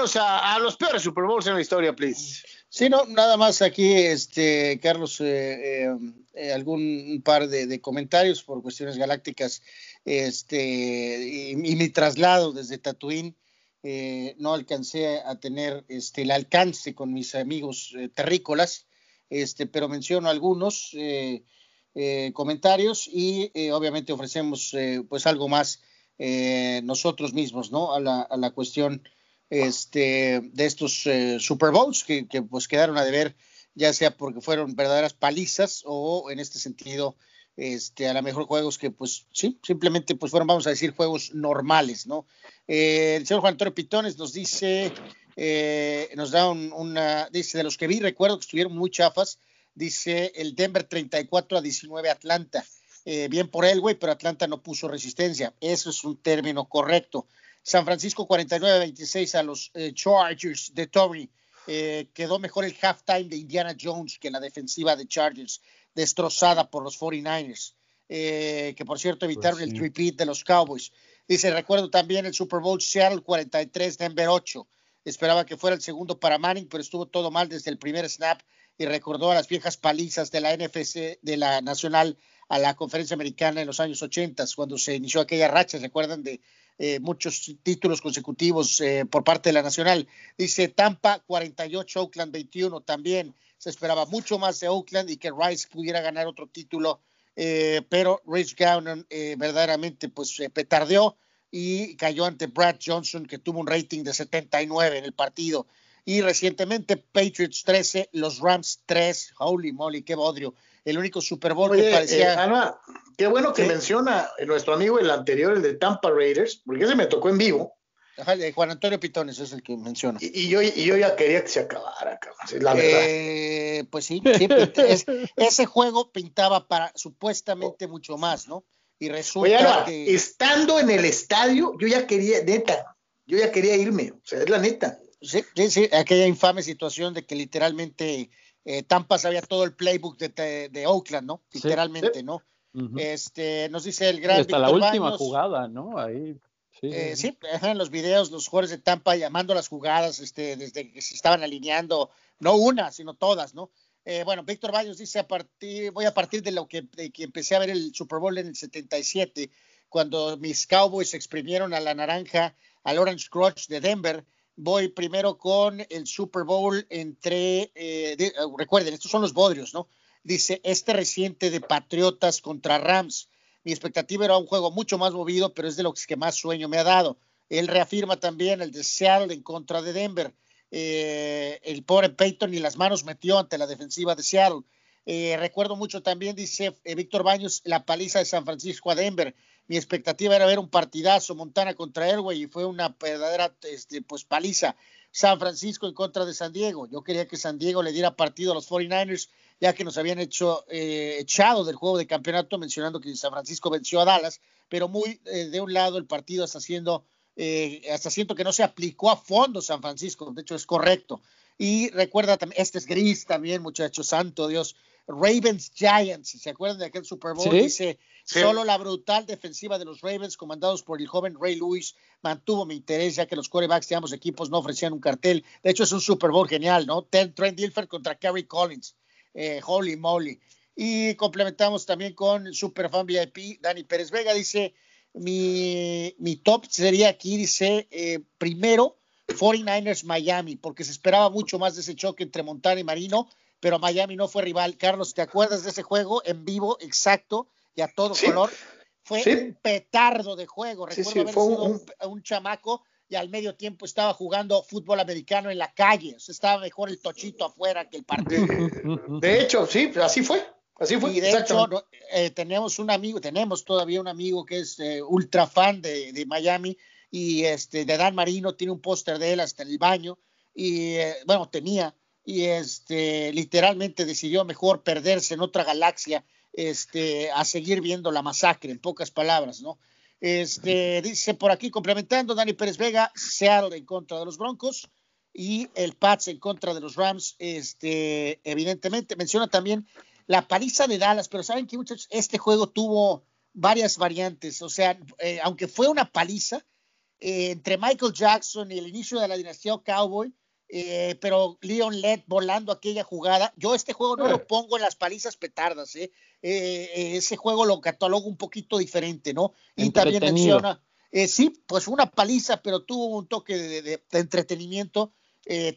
vámonos a, los peores Super Bowls en la historia, please. Sí, no, nada más aquí, este, Carlos, eh, eh, eh, algún par de, comentarios por cuestiones galácticas, este, y, mi traslado desde Tatooine, no alcancé a tener este, el alcance con mis amigos terrícolas, este, pero menciono algunos comentarios y obviamente ofrecemos pues algo más nosotros mismos, ¿no? A la, a la cuestión este, de estos eh, Super Bowls que, pues quedaron a deber, ya sea porque fueron verdaderas palizas o en este sentido, este, a lo mejor juegos que pues sí, simplemente pues fueron, vamos a decir, juegos normales, ¿no? Eh, el señor Juan Antonio Pitones nos dice, eh, nos da una, dice, de los que vi, recuerdo que estuvieron muy chafas, dice el Denver 34 a 19 Atlanta. bien por él, güey, pero Atlanta no puso resistencia. Eso es un término correcto. San Francisco 49-26 a los eh, Chargers de Tory. Eh, quedó mejor el halftime de Indiana Jones que la defensiva de Chargers, destrozada por los 49ers, eh, que por cierto evitaron pues el repeat de los Cowboys. Dice, recuerdo también el Super Bowl Seattle 43, Denver 8. Esperaba que fuera el segundo para Manning, pero estuvo todo mal desde el primer snap y recordó a las viejas palizas de la NFC, de la Nacional, a la Conferencia Americana en los años 80, cuando se inició aquella racha, ¿se acuerdan de eh, muchos títulos consecutivos eh, por parte de la Nacional. Dice Tampa 48, Oakland 21 también. Se esperaba mucho más de Oakland y que Rice pudiera ganar otro título, eh, pero Rich Gownon verdaderamente pues se petardeó y cayó ante Brad Johnson que tuvo un rating de 79 en el partido. Y recientemente Patriots 13, los Rams 3, holy moly, qué bodrio el único Super Bowl que parecía. Eh, Ana, qué bueno que menciona nuestro amigo el anterior, el de Tampa Raiders, porque ese me tocó en vivo. Ajá, Juan Antonio Pitones es el que menciona. Y, yo, y yo ya quería que se acabara, cabrón, la verdad. Eh, pues sí, ese juego pintaba para supuestamente mucho más, ¿no? Y resulta que. Estando en el estadio, yo ya quería, neta, yo ya quería irme, o sea, es la neta. Sí, sí, sí, aquella infame situación de que literalmente eh, Tampa sabía todo el playbook de, Oakland, ¿no? Literalmente, ¿no? Este, nos dice el gran. hasta la última jugada, ¿no? Ahí. Sí, eh, sí, en los videos, los jugadores de Tampa llamando las jugadas, este, desde que se estaban alineando, no una, sino todas, ¿no? Eh, bueno, Víctor Baños dice, a partir, voy a partir de lo que, de que empecé a ver el Super Bowl en el 77, cuando mis Cowboys exprimieron a la naranja al Orange Crush de Denver, voy primero con el Super Bowl entre, eh, eh, recuerden, estos son los bodrios, ¿no? Dice, este reciente de Patriotas contra Rams. Mi expectativa era un juego mucho más movido, pero es de lo que más sueño me ha dado. Él reafirma también el de Seattle en contra de Denver. Eh, el pobre Peyton ni las manos metió ante la defensiva de Seattle. recuerdo mucho también, dice Víctor Baños, la paliza de San Francisco a Denver mi expectativa era ver un partidazo Montana contra Airway y fue una verdadera este, pues paliza. San Francisco en contra de San Diego. Yo quería que San Diego le diera partido a los 49ers, ya que nos habían hecho eh, echado del juego de campeonato, mencionando que San Francisco venció a Dallas, pero muy eh, de un lado el partido hasta haciendo, eh, hasta siento que no se aplicó a fondo San Francisco, de hecho es correcto. Y recuerda también, este es gris también, muchachos, santo Dios. Ravens Giants, ¿se acuerdan de aquel Super Bowl? Dice, solo la brutal defensiva de los Ravens, comandados por el joven Ray Lewis, mantuvo mi interés, ya que los quarterbacks de ambos equipos no ofrecían un cartel. De hecho, es un Super Bowl genial, ¿no? Trent Dilfer contra Kerry Collins. Eh, holy moly. Y complementamos también con Superfan VIP, Dani Pérez Vega, dice, mi, mi top sería aquí, dice, eh, primero, 49ers Miami, porque se esperaba mucho más de ese choque entre Montana y Marino, pero Miami no fue rival. Carlos, ¿te acuerdas de ese juego en vivo exacto y a todo color? Fue un petardo de juego. Recuerdo haber sido un, chamaco y al medio tiempo estaba jugando fútbol americano en la calle. O sea, estaba mejor el tochito afuera que el partido. De hecho, sí, así fue. Así fue. Y de hecho, eh, tenemos un amigo, tenemos todavía un amigo que es eh, ultra fan de, Miami y este de Dan Marino, tiene un póster de él hasta en el baño. Y eh, bueno, tenía y este literalmente decidió mejor perderse en otra galaxia este a seguir viendo la masacre en pocas palabras no este dice por aquí complementando Dani Pérez Vega Seattle en contra de los Broncos y el Pats en contra de los Rams este evidentemente. Menciona también la paliza de Dallas pero saben que muchachos este juego tuvo varias variantes. O sea eh, aunque fue una paliza eh, entre Michael Jackson y el inicio de la dinastía Cowboy, eh, pero Leon Led volando aquella jugada. Yo este juego no lo pongo en las palizas petardas, ¿eh? ese juego lo catalogo un poquito diferente, ¿no? Y también menciona, sí, pues una paliza, pero tuvo un toque de, entretenimiento,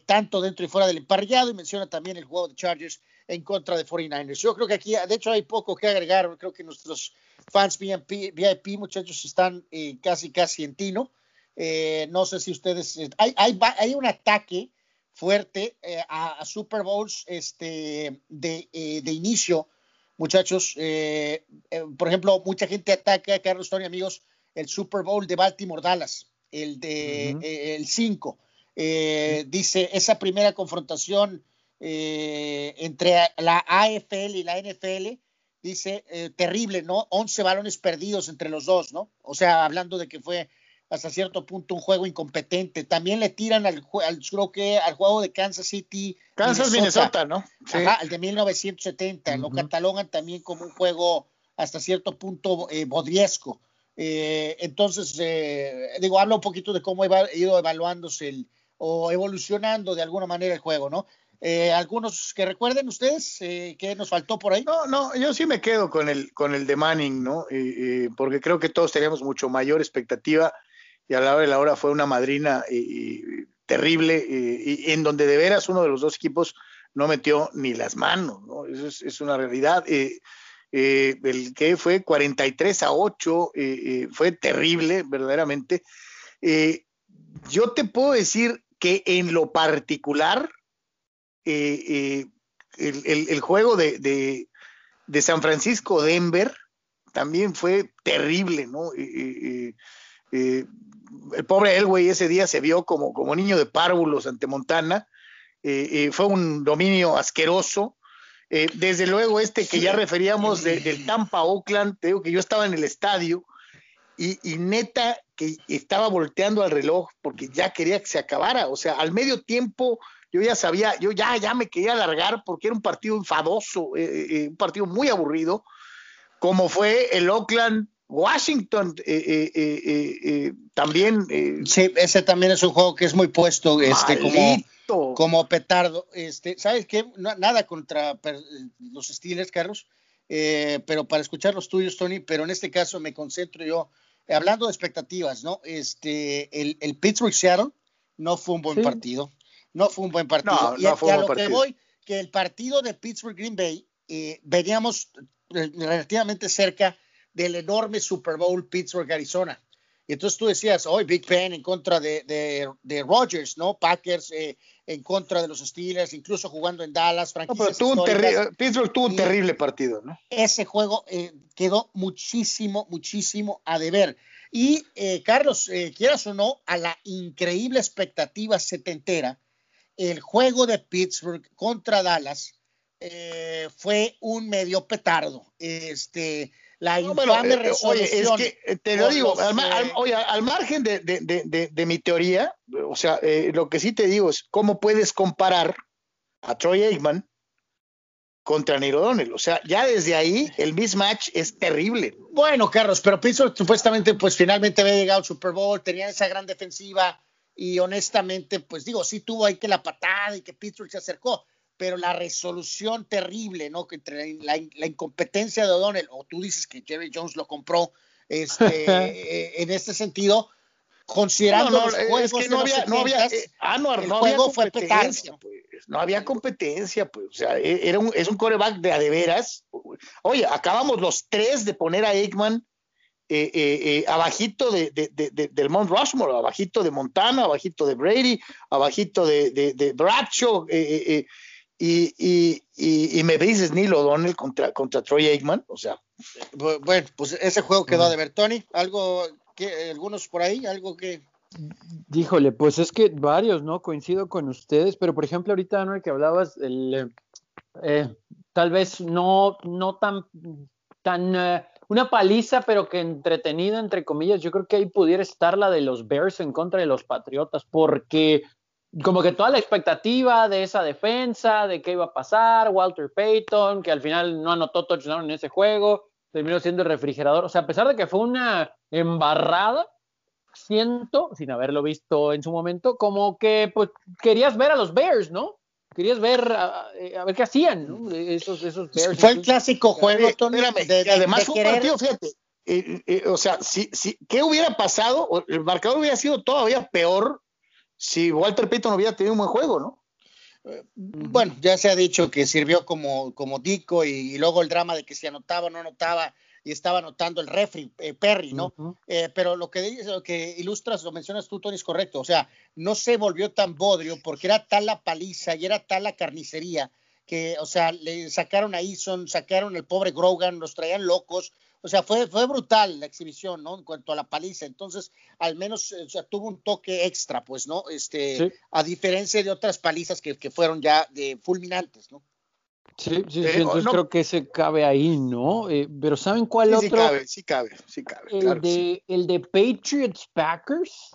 tanto dentro y fuera del emparrillado, y menciona también el juego de Chargers en contra de 49ers. Yo creo que aquí, de hecho, hay poco que agregar. Creo que nuestros fans VIP, muchachos, están eh, casi, casi en tino. Eh, no sé si ustedes. Eh, hay, hay, hay un ataque fuerte a, Super Bowls este, de, de inicio, muchachos. por ejemplo, mucha gente ataca, Carlos Tony, amigos, el Super Bowl de Baltimore Dallas, el de el 5. dice, esa primera confrontación eh, entre la AFL y la NFL, dice, eh, terrible, ¿no? 11 balones perdidos entre los dos, ¿no? O sea, hablando de que fue hasta cierto punto un juego incompetente. También le tiran al, al creo que al juego de Kansas City. Kansas, Minnesota, ¿no? Sí. Ajá, el de 1970. Lo catalogan también como un juego hasta cierto punto eh, bodriesco. Eh, entonces, digo, habla un poquito de cómo ha ido evaluándose el, o evolucionando de alguna manera el juego, ¿no? Eh, algunos que recuerden ustedes eh, que nos faltó por ahí. No, no, yo sí me quedo con el con el de Manning, ¿no? Eh, porque creo que todos teníamos mucho mayor expectativa y a la hora de la hora fue una madrina terrible y en donde de veras uno de los dos equipos no metió ni las manos, ¿no? Eso es, es una realidad. el que fue 43 a 8 fue terrible, verdaderamente. yo te puedo decir que en lo particular, eh, eh, el, juego de, San Francisco-Denver también fue terrible, ¿no? Eh, el pobre Elway ese día se vio como, como niño de párvulos ante Montana. fue un dominio asqueroso. desde luego, este que ya referíamos del Tampa Oakland, te digo que yo estaba en el estadio y, y, neta que estaba volteando al reloj porque ya quería que se acabara. O sea, al medio tiempo yo ya sabía, yo ya, ya me quería alargar porque era un partido enfadoso, eh, eh, eh, un partido muy aburrido, como fue el Oakland Washington también. sí, ese también es un juego que es muy puesto, este, como, como petardo. Este, ¿Sabes qué? nada contra los Steelers, Carlos, pero para escuchar los tuyos, Tony, pero en este caso me concentro yo, hablando de expectativas, ¿no? Este, el, el Pittsburgh Seattle no fue un buen partido no fue un buen partido. y, a, lo que voy, que el partido de Pittsburgh Green Bay, eh, veníamos eh, relativamente cerca del enorme Super Bowl Pittsburgh Arizona. Y entonces tú decías, hoy Big Ben en contra de, de, de Rodgers, ¿no? Packers eh, en contra de los Steelers, incluso jugando en Dallas. No, pero tuvo Pittsburgh tuvo un terrible partido, ¿no? Ese juego quedó muchísimo, muchísimo a deber. Y Carlos, quieras o no, a la increíble expectativa setentera, el juego de Pittsburgh contra Dallas eh, fue un medio petardo. Este, la infame resolución. Eh, oye, es que eh, te lo digo, al, oye, al, margen de, de, de, mi teoría, o sea, lo que sí te digo es cómo puedes comparar a Troy Aikman contra Niro Donnell. O sea, ya desde ahí el mismatch es terrible. Bueno, Carlos, pero Pittsburgh supuestamente, pues finalmente había llegado al Super Bowl, tenía esa gran defensiva y honestamente, pues digo, sí tuvo ahí que la patada y que Pittsburgh se acercó, pero la resolución terrible, ¿no? Que entre la, incompetencia de O'Donnell, o tú dices que Jerry Jones lo compró, este, eh, en este sentido, considerando no, los juegos es que no había, no había, eh, ah, no, el juego fue competencia, pues, no había competencia, pues, o sea, e, era un, es un coreback de a de veras. Oye, acabamos los tres de poner a Aikman eh, eh, eh, abajito de, del Mount Rushmore, abajito de Montana, abajito de Brady, abajito de, de, Bradshaw, y, y, me dices Neil O'Donnell contra, contra Troy Aikman, o sea. Bueno, pues ese juego quedó de ver, Tony, algo que, algunos por ahí, algo que... Díjole, pues es que varios, ¿no? Coincido con ustedes, pero por ejemplo, ahorita, ¿no? Que hablabas, el, tal vez no, no tan, tan una paliza, pero que entretenida, entre comillas. Yo creo que ahí pudiera estar la de los Bears en contra de los Patriotas, porque como que toda la expectativa de esa defensa, de qué iba a pasar, Walter Payton, que al final no anotó touchdown en ese juego, terminó siendo el refrigerador. O sea, a pesar de que fue una embarrada, siento, sin haberlo visto en su momento, como que pues querías ver a los Bears, ¿no? Querías ver a, ver qué hacían, ¿no? Esos, esos Bears. Fue el clásico juego, Tony. de, además fue un partido, fíjate. Eh, eh, o sea, si, si, ¿qué hubiera pasado? El marcador hubiera sido todavía peor si Walter Payton hubiera tenido un buen juego, ¿no? Bueno, ya se ha dicho que sirvió como, como dico y, luego el drama de que si anotaba o no anotaba y estaba anotando el refri, eh, Perry, ¿no? Eh, pero lo que, lo que ilustras, lo mencionas tú, Tony, es correcto. O sea, no se volvió tan bodrio porque era tal la paliza y era tal la carnicería que, o sea, le sacaron a Eason, sacaron al pobre Grogan, los traían locos. O sea, fue, fue brutal la exhibición, ¿no? En cuanto a la paliza. Entonces, al menos, o sea, tuvo un toque extra, pues, ¿no? Este, a diferencia de otras palizas que, que fueron ya de fulminantes, ¿no? Sí, sí, sí, eh, entonces creo que ese cabe ahí, ¿no? Eh, pero ¿saben cuál otro? Sí cabe, sí cabe, sí cabe. El, de, el de Patriots Packers.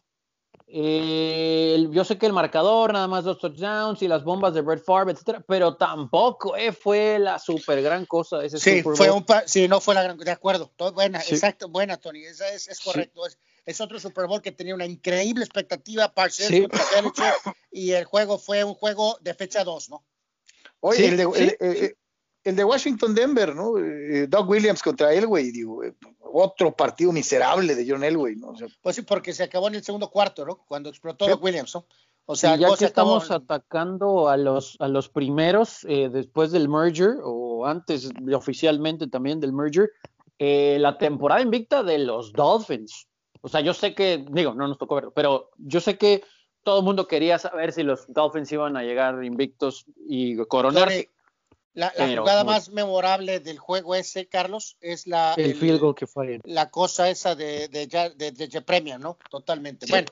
Eh, yo sé que el marcador, nada más dos touchdowns y las bombas de Brett Favre, etcétera, pero tampoco fue la super gran cosa ese sí, Fue un sí, no fue la gran de acuerdo. Todo, buena, exacto, buena, Tony, esa es, es correcto. Es, otro Super Bowl que tenía una increíble expectativa, sí. y el juego fue un juego de fecha 2, ¿no? Oye, el, de, el, de, Washington Denver, ¿no? Eh, Doug Williams contra Elway, digo, eh, otro partido miserable de John Elway, ¿no? pues sí, porque se acabó en el segundo cuarto, ¿no? Cuando explotó Doug Williams, ¿no? O sea, ya que estamos atacando a los, a los primeros eh, después del merger, o antes oficialmente también del merger, la temporada invicta de los Dolphins. O sea, yo sé que, digo, no nos tocó verlo, pero yo sé que todo el mundo quería saber si los Dolphins iban a llegar invictos y coronarse. La, jugada más memorable del juego ese, Carlos, es la el, field goal que fue la cosa esa de de, de, ¿no? Totalmente. bueno,